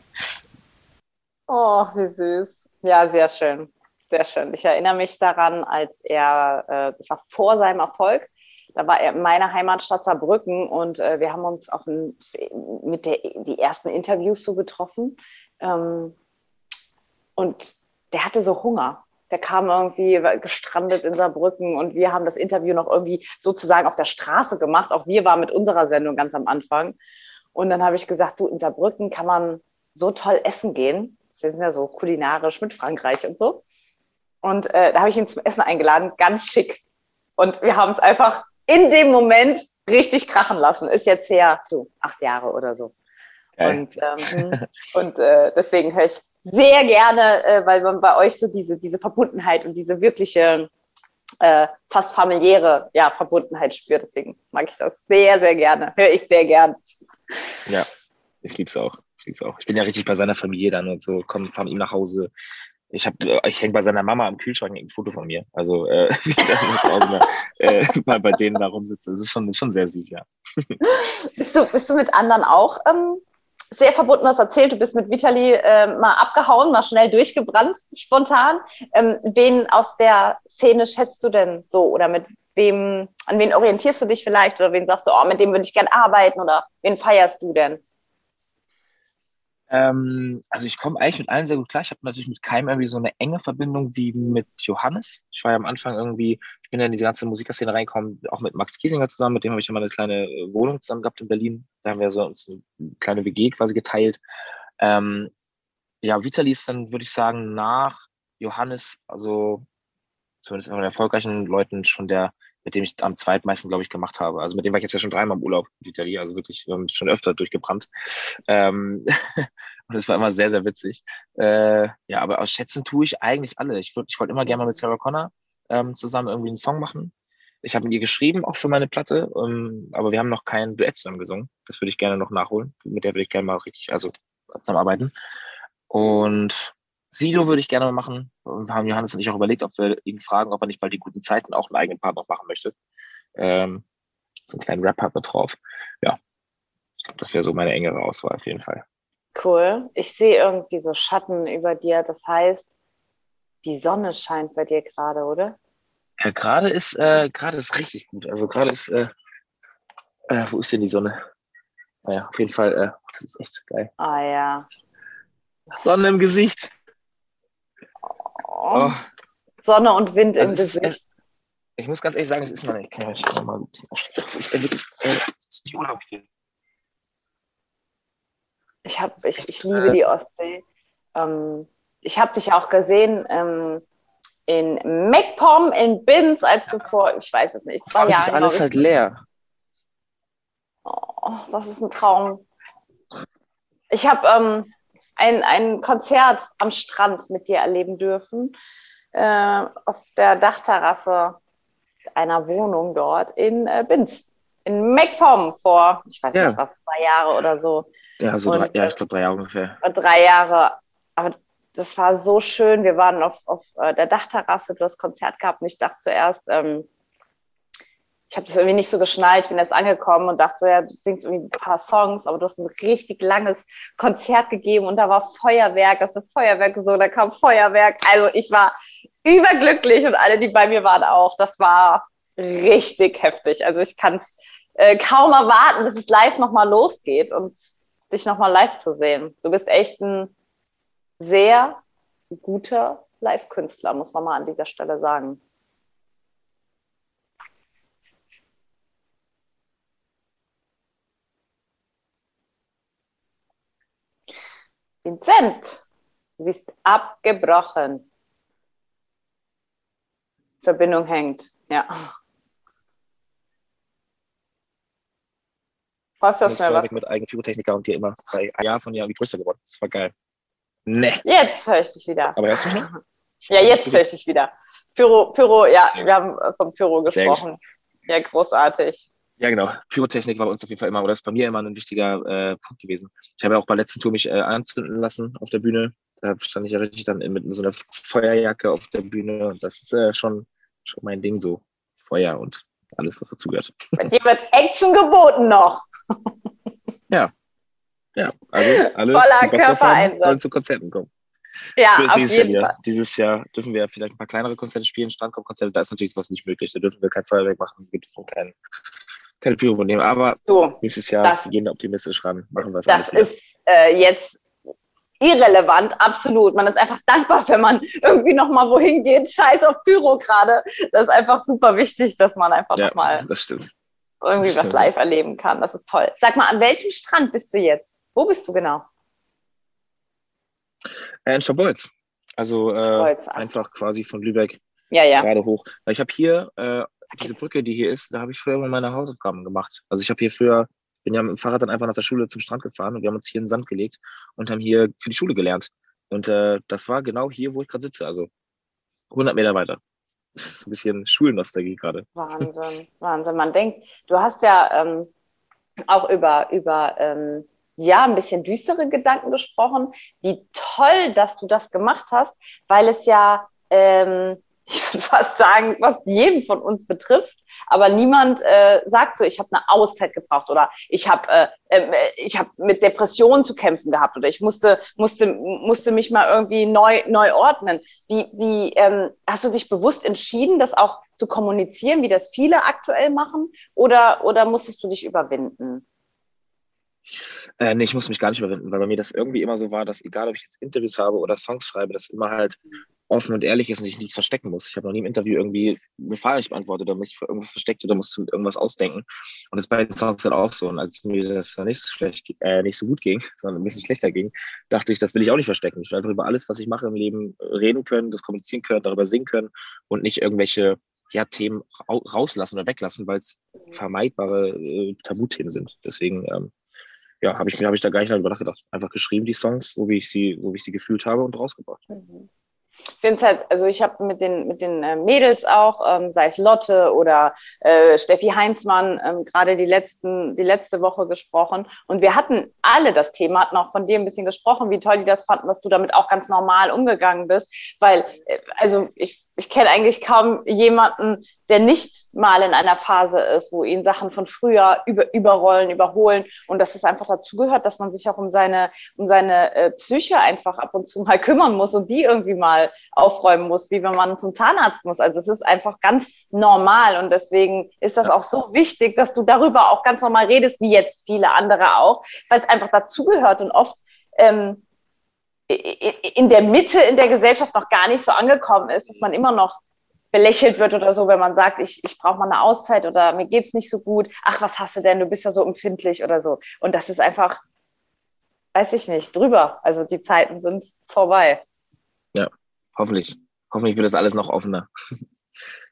Oh, wie süß. Ja, sehr schön. Sehr schön. Ich erinnere mich daran, als er, äh, das war vor seinem Erfolg, da war er in meiner Heimatstadt Saarbrücken und äh, wir haben uns auch mit der, die ersten Interviews so getroffen. Ähm, und der hatte so Hunger. Der kam irgendwie gestrandet in Saarbrücken und wir haben das Interview noch irgendwie sozusagen auf der Straße gemacht. Auch wir waren mit unserer Sendung ganz am Anfang. Und dann habe ich gesagt, du, in Saarbrücken kann man so toll essen gehen. Wir sind ja so kulinarisch mit Frankreich und so. Und äh, da habe ich ihn zum Essen eingeladen, ganz schick. Und wir haben es einfach in dem Moment richtig krachen lassen. Ist jetzt her, so acht Jahre oder so. Okay. Und, ähm, und äh, deswegen höre ich sehr gerne, äh, weil man bei euch so diese, diese Verbundenheit und diese wirkliche, äh, fast familiäre ja, Verbundenheit spürt. Deswegen mag ich das sehr, sehr gerne. Höre ich sehr gern. Ja, ich liebe es auch. Ich lieb's auch. Ich bin ja richtig bei seiner Familie dann und so, komm von ihm nach Hause. Ich äh, ich hänge bei seiner Mama am Kühlschrank ein Foto von mir. Also äh, wie ich dann äh, bei, bei denen da rumsitze. Das ist schon, schon sehr süß, ja. Bist du, bist du mit anderen auch ähm, sehr verbunden? Hast erzählt, du bist mit Vitali äh, mal abgehauen, mal schnell durchgebrannt, spontan. Ähm, wen aus der Szene schätzt du denn so? Oder mit wem, an wen orientierst du dich vielleicht? Oder wen sagst du, oh, mit dem würde ich gerne arbeiten? Oder wen feierst du denn? Ähm, also ich komme eigentlich mit allen sehr gut klar. Ich habe natürlich mit keinem irgendwie so eine enge Verbindung wie mit Johannes. Ich war ja am Anfang irgendwie, ich bin ja in diese ganze Musikerszene reingekommen, auch mit Max Kiesinger zusammen, mit dem habe ich ja mal eine kleine äh, Wohnung zusammen gehabt in Berlin. Da haben wir so uns eine kleine WG quasi geteilt. Ähm, ja, Vitali ist dann, würde ich sagen, nach Johannes, also zumindest von den erfolgreichen Leuten schon der mit dem ich am zweitmeisten, glaube ich, gemacht habe. Also mit dem war ich jetzt ja schon dreimal im Urlaub in Italien, also wirklich wir haben schon öfter durchgebrannt. Ähm, und es war immer sehr, sehr witzig. Äh, ja, aber aus Schätzen tue ich eigentlich alle. Ich, ich wollte immer gerne mal mit Sarah Connor ähm, zusammen irgendwie einen Song machen. Ich habe ihr geschrieben, auch für meine Platte, ähm, aber wir haben noch kein Duett zusammen gesungen. Das würde ich gerne noch nachholen. Mit der würde ich gerne mal richtig, also zusammenarbeiten. Und Sido würde ich gerne mal machen. Wir haben Johannes und ich auch überlegt, ob wir ihn fragen, ob er nicht bald die guten Zeiten auch einen eigenen Part noch machen möchte. Ähm, so einen kleinen Rap hat mit drauf. Ja, ich glaube, das wäre so meine engere Auswahl auf jeden Fall. Cool. Ich sehe irgendwie so Schatten über dir. Das heißt, die Sonne scheint bei dir gerade, oder? Ja, gerade ist äh, gerade ist richtig gut. Also gerade ist, äh, äh, wo ist denn die Sonne? Naja, auf jeden Fall, äh, das ist echt geil. Ah ja. Sonne im Gesicht. Oh. Sonne und Wind also im Gesicht. Ist, ich muss ganz ehrlich sagen, es ist meine, ich kann mal ein bisschen Das ist wirklich, äh, das ist die Urlaub hier. Ich, hab, ich, ich liebe äh, die Ostsee. Ähm, ich habe dich auch gesehen ähm, in MacPom, in Binz, als du vor, ich weiß es nicht, zwei Jahren. Das ist alles halt leer. Oh, das ist ein Traum. Ich habe ähm, ein, ein Konzert am Strand mit dir erleben dürfen, äh, auf der Dachterrasse einer Wohnung dort in äh, Binz, in MacPom vor, ich weiß ja. nicht was, zwei Jahre oder so. Ja, so drei, ja ich glaube drei Jahre ungefähr. Drei Jahre, aber das war so schön. Wir waren auf, auf äh, der Dachterrasse, du hast Konzert gehabt und ich dachte zuerst, ähm, ich habe das irgendwie nicht so geschnallt, bin erst angekommen und dachte so, ja, du singst irgendwie ein paar Songs, aber du hast ein richtig langes Konzert gegeben und da war Feuerwerk, hast du Feuerwerk so, da kam Feuerwerk. Also ich war überglücklich und alle, die bei mir waren auch. Das war richtig heftig. Also ich kann es äh, kaum erwarten, bis es live nochmal losgeht und dich nochmal live zu sehen. Du bist echt ein sehr guter Live-Künstler, muss man mal an dieser Stelle sagen. Vincent, du bist abgebrochen. Verbindung hängt, ja. Häuft das mir was? mit Eigenpyrotechniker und dir immer bei Jahr von Jahr wie größer geworden. Das war geil. Ne. Jetzt höre ich dich wieder. Aber hörst du mich noch? Ja, jetzt höre ich dich wieder. Pyro, Pyro, ja, wir haben vom Pyro gesprochen. Ja, großartig. Ja, genau. Pyrotechnik war bei uns auf jeden Fall immer, oder ist bei mir immer ein wichtiger äh, Punkt gewesen. Ich habe ja auch bei letzten Tour mich äh, anzünden lassen auf der Bühne. Da stand ich ja richtig dann mit so einer Feuerjacke auf der Bühne. Und das ist äh, schon, schon mein Ding so. Feuer und alles, was dazugehört. Bei dir wird Action geboten noch. ja. Ja, also alle Voller Körpereinsatz. sollen zu Konzerten kommen. Ja, auf dieses jeden Jahr Fall. wieder. Dieses Jahr dürfen wir vielleicht ein paar kleinere Konzerte spielen, Strandkorbkonzerte, da ist natürlich sowas nicht möglich. Da dürfen wir kein Feuerwerk machen, wir dürfen kein, keine Pyro nehmen. Aber So, nächstes Jahr Das- gehen wir optimistisch ran, machen wir es das ist äh, jetzt irrelevant, absolut. Man ist einfach dankbar, wenn man irgendwie nochmal wohin geht. Scheiß auf Pyro gerade. Das ist einfach super wichtig, dass man einfach ja, nochmal irgendwie das was live erleben kann. Das ist toll. Sag mal, an welchem Strand bist du jetzt? Wo bist du genau? Äh, in Schabolz. Also äh, einfach quasi von Lübeck Ja, ja. gerade hoch. Ich habe hier äh, diese Brücke, die hier ist, da habe ich früher immer meine Hausaufgaben gemacht. Also ich habe hier früher, bin ja mit dem Fahrrad dann einfach nach der Schule zum Strand gefahren und wir haben uns hier in den Sand gelegt und haben hier für die Schule gelernt. Und äh, das war genau hier, wo ich gerade sitze, also 100 Meter weiter. Das ist ein bisschen Schulnostalgie gerade. Wahnsinn, Wahnsinn. Man denkt, du hast ja ähm, auch über, über ähm, ja, ein bisschen düstere Gedanken gesprochen. Wie toll, dass du das gemacht hast, weil es ja, ähm, ich würde fast sagen, was jeden von uns betrifft, aber niemand äh, sagt so, ich habe eine Auszeit gebraucht oder ich habe äh, äh, ich habe mit Depressionen zu kämpfen gehabt oder ich musste musste musste mich mal irgendwie neu neu ordnen. Wie wie ähm, hast du dich bewusst entschieden, das auch zu kommunizieren, wie das viele aktuell machen, oder oder musstest du dich überwinden? Äh, nee, ich muss mich gar nicht überwinden, weil bei mir das irgendwie immer so war, dass egal, ob ich jetzt Interviews habe oder Songs schreibe, das immer halt offen und ehrlich ist und ich nichts verstecken muss. Ich habe noch nie im Interview irgendwie eine Frage nicht beantwortet oder mich für irgendwas versteckt oder musste mit irgendwas ausdenken. Und das bei den Songs dann auch so. Und als mir das dann nicht so schlecht, äh, nicht so gut ging, sondern ein bisschen schlechter ging, dachte ich, das will ich auch nicht verstecken. Ich will einfach über alles, was ich mache im Leben, reden können, das kommunizieren können, darüber singen können und nicht irgendwelche ja, Themen rau- rauslassen oder weglassen, weil es vermeidbare äh, Tabuthemen sind. Deswegen ähm, ja, habe ich, hab ich da gar nicht darüber nachgedacht. Einfach geschrieben, die Songs, so wie ich sie, so wie ich sie gefühlt habe und rausgebracht. Ich finde halt, also ich habe mit den, mit den äh, Mädels auch, ähm, sei es Lotte oder äh, Steffi Heinzmann, ähm, gerade die, die letzte Woche gesprochen. Und wir hatten alle das Thema, hatten auch von dir ein bisschen gesprochen, wie toll die das fanden, dass du damit auch ganz normal umgegangen bist. Weil, äh, also ich, ich kenne eigentlich kaum jemanden, der nicht mal in einer Phase ist, wo ihn Sachen von früher über, überrollen, überholen. Und dass es einfach dazugehört, dass man sich auch um seine, um seine äh, Psyche einfach ab und zu mal kümmern muss und die irgendwie mal aufräumen muss, wie wenn man zum Zahnarzt muss. Also es ist einfach ganz normal und deswegen ist das auch so wichtig, dass du darüber auch ganz normal redest, wie jetzt viele andere auch, weil es einfach dazugehört und oft ähm, in der Mitte in der Gesellschaft noch gar nicht so angekommen ist, dass man immer noch belächelt wird oder so, wenn man sagt, ich, ich brauche mal eine Auszeit oder mir geht's nicht so gut. Ach, was hast du denn? Du bist ja so empfindlich oder so. Und das ist einfach, weiß ich nicht, drüber. Also die Zeiten sind vorbei. Hoffentlich. Hoffentlich wird das alles noch offener.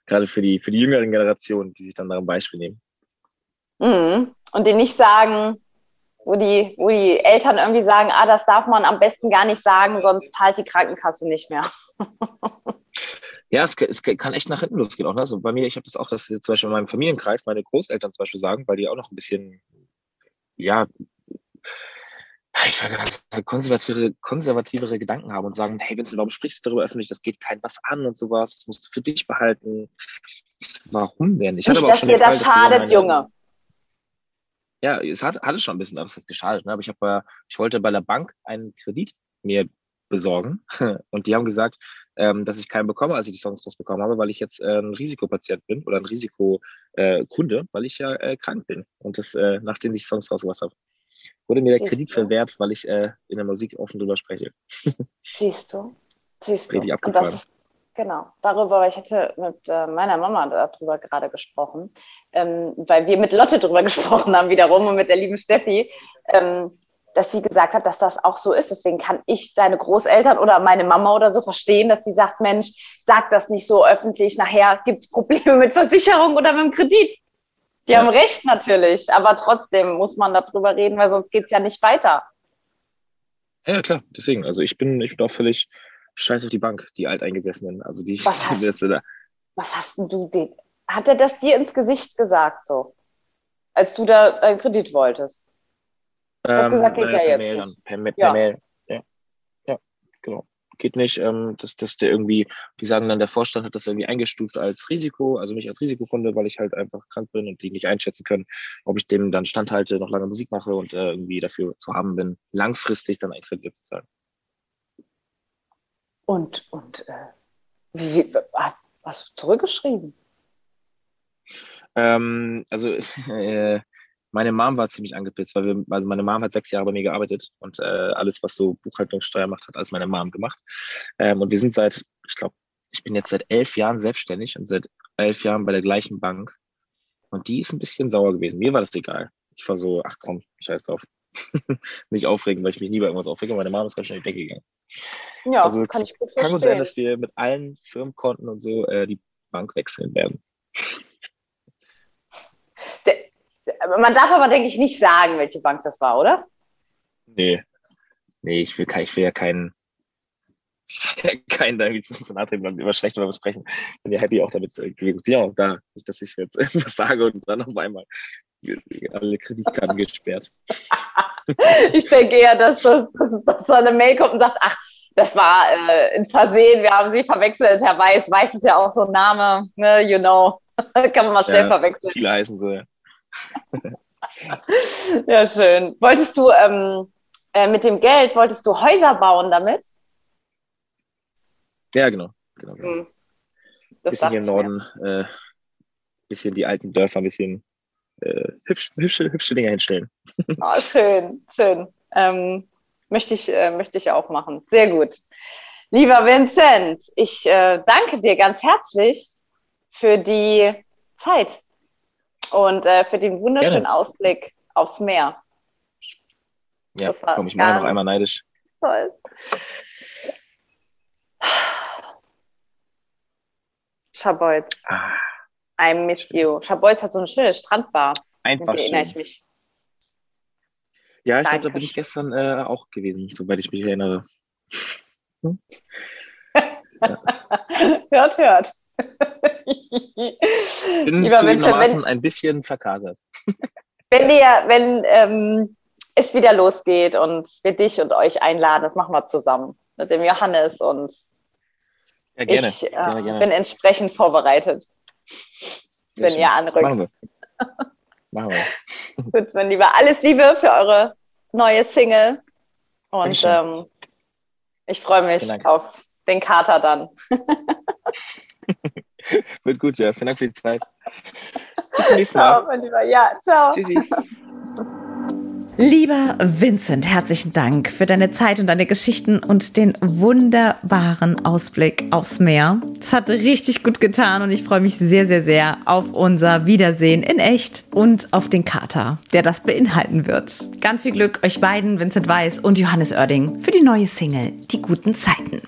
Gerade für die, für die jüngeren Generationen, die sich dann daran Beispiel nehmen. Mhm. Und die nicht sagen, wo die, wo die Eltern irgendwie sagen, ah, das darf man am besten gar nicht sagen, sonst zahlt die Krankenkasse nicht mehr. Ja, es, es kann echt nach hinten losgehen auch. Ne? Also bei mir, ich habe das auch, dass zum Beispiel in meinem Familienkreis meine Großeltern zum Beispiel sagen, weil die auch noch ein bisschen, ja, ich nicht sagen, konservativere, konservativere Gedanken haben und sagen, hey, Vincent, warum sprichst du darüber öffentlich? Das geht kein was an und sowas. Das musst du für dich behalten. Ich so, warum denn? Ich hatte nicht, aber auch dass schon dir Fall, das dass schadet, meine- Junge. Ja, es hat, hatte schon ein bisschen, aber es hat geschadet. Ne? Aber ich, hab, äh, ich wollte bei der Bank einen Kredit mir besorgen und die haben gesagt, ähm, dass ich keinen bekomme, als ich die Songs rausbekommen habe, weil ich jetzt äh, ein Risikopatient bin oder ein Risikokunde, äh, weil ich ja äh, krank bin. Und das, nachdem ich die Songs rausgebracht habe, wurde mir der Siehst Kredit du? verwehrt, weil ich in der Musik offen drüber spreche. Siehst du? Siehst du? Richtig Und abgefahren. das ist, genau, darüber, ich hatte mit äh, meiner Mama darüber gerade gesprochen, ähm, weil wir mit Lotte darüber gesprochen haben wiederum und mit der lieben Steffi, ähm, dass sie gesagt hat, dass das auch so ist. Deswegen kann ich deine Großeltern oder meine Mama oder so verstehen, dass sie sagt, Mensch, sag das nicht so öffentlich, nachher gibt es Probleme mit Versicherung oder mit dem Kredit. Die ja. haben recht natürlich, aber trotzdem muss man darüber reden, weil sonst geht es ja nicht weiter. Ja, klar, deswegen. Also ich bin, ich bin auch völlig scheiß auf die Bank, die Alteingesessenen. Also die, was hast, die da. was hast denn du den? Hat er das dir ins Gesicht gesagt so? Als du da deinen Kredit wolltest? Du hast ähm, gesagt, geht äh, ja per jetzt. Mail dann, per, per ja. Mail. Ja. ja, genau. Geht nicht, ähm, dass, dass der irgendwie, die sagen dann, der Vorstand hat das irgendwie eingestuft als Risiko, also mich als Risikokunde, weil ich halt einfach krank bin und die nicht einschätzen können, ob ich dem dann standhalte, noch lange Musik mache und äh, irgendwie dafür zu haben bin, langfristig dann ein Kredit zu zahlen. Und, und äh, wie, hast du zurückgeschrieben? Ähm, also äh, meine Mom war ziemlich angepisst, weil wir, also meine Mom hat sechs Jahre bei mir gearbeitet und äh, alles, was so Buchhaltungssteuer macht, hat alles meine Mom gemacht. Ähm, und wir sind seit, ich glaube, ich bin jetzt seit elf Jahren selbstständig und seit elf Jahren bei der gleichen Bank. Und die ist ein bisschen sauer gewesen. Mir war das egal. Ich war so, ach komm, scheiß drauf. Nicht aufregen, weil ich mich nie bei irgendwas aufrege. Meine Mom ist ganz schnell weggegangen. Ja, also, kann ich gut verstehen. Kann gut sein, dass wir mit allen Firmenkonten und so äh, die Bank wechseln werden. Man darf aber, denke ich, nicht sagen, welche Bank das war, oder? Nee. Nee, ich will, ich will ja keinen keinen da irgendwie zu nahe treten und über schlecht über sprechen. Ich bin ja happy auch damit gewesen. Bin ja auch da. Nicht, dass ich jetzt irgendwas sage und dann auf einmal alle Kreditkarten gesperrt. ich denke eher, dass, das, dass, dass so eine Mail kommt und sagt, ach, das war äh, ein Versehen, wir haben sie verwechselt, Herr Weiß. Weiß ist ja auch so ein Name, ne, you know. Kann man mal schnell ja, verwechseln. Viele heißen so, ja. ja, schön. Wolltest du ähm, äh, mit dem Geld, wolltest du Häuser bauen damit? Ja, genau. genau, genau. Hm. bisschen hier im Norden, äh, bisschen die alten Dörfer, ein bisschen äh, hübsch, hübsche, hübsche Dinge hinstellen. Oh, schön, schön. Ähm, möchte, ich, äh, möchte ich auch machen. Sehr gut. Lieber Vincent, ich äh, danke dir ganz herzlich für die Zeit und äh, für den wunderschönen Gerne. Ausblick aufs Meer. Ja, komm, ich mache noch einmal neidisch. Toll. Schabolz. Ah, I miss you. Schabolz hat so eine schöne Strandbar. Einfach schön. erinnere ich mich. Ja, ich glaube, da bin ich gestern äh, auch gewesen, soweit ich mich erinnere. Hm? Ja. hört, hört. bin Lieber zugegebenermaßen ein bisschen verkatert. wenn ihr, wenn ähm, es wieder losgeht und wir dich und euch einladen, das machen wir zusammen mit dem Johannes und ja, gerne. ich äh, gerne, gerne. bin entsprechend vorbereitet, wenn ihr anrückt. Machen wir. Machen wir. Gut, mein Lieber, alles Liebe für eure neue Single und ähm, ich freue mich auf den Kater dann. Wird gut, ja. Vielen Dank für die Zeit. Bis zum nächsten Mal. Ciao, mein Lieber. Ja, ciao. Tschüssi. Lieber Vincent, herzlichen Dank für deine Zeit und deine Geschichten und den wunderbaren Ausblick aufs Meer. Es hat richtig gut getan und ich freue mich sehr, sehr, sehr auf unser Wiedersehen in echt und auf den Kater, der das beinhalten wird. Ganz viel Glück euch beiden, Vincent Weiß und Johannes Oerding, für die neue Single Die guten Zeiten.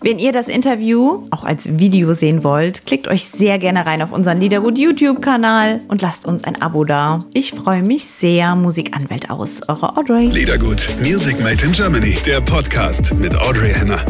Wenn ihr das Interview auch als Video sehen wollt, klickt euch sehr gerne rein auf unseren Liedergut YouTube-Kanal und lasst uns ein Abo da. Ich freue mich sehr. Musikanwält aus, eure Audrey. Liedergut, Music Made in Germany, der Podcast mit Audrey Henner.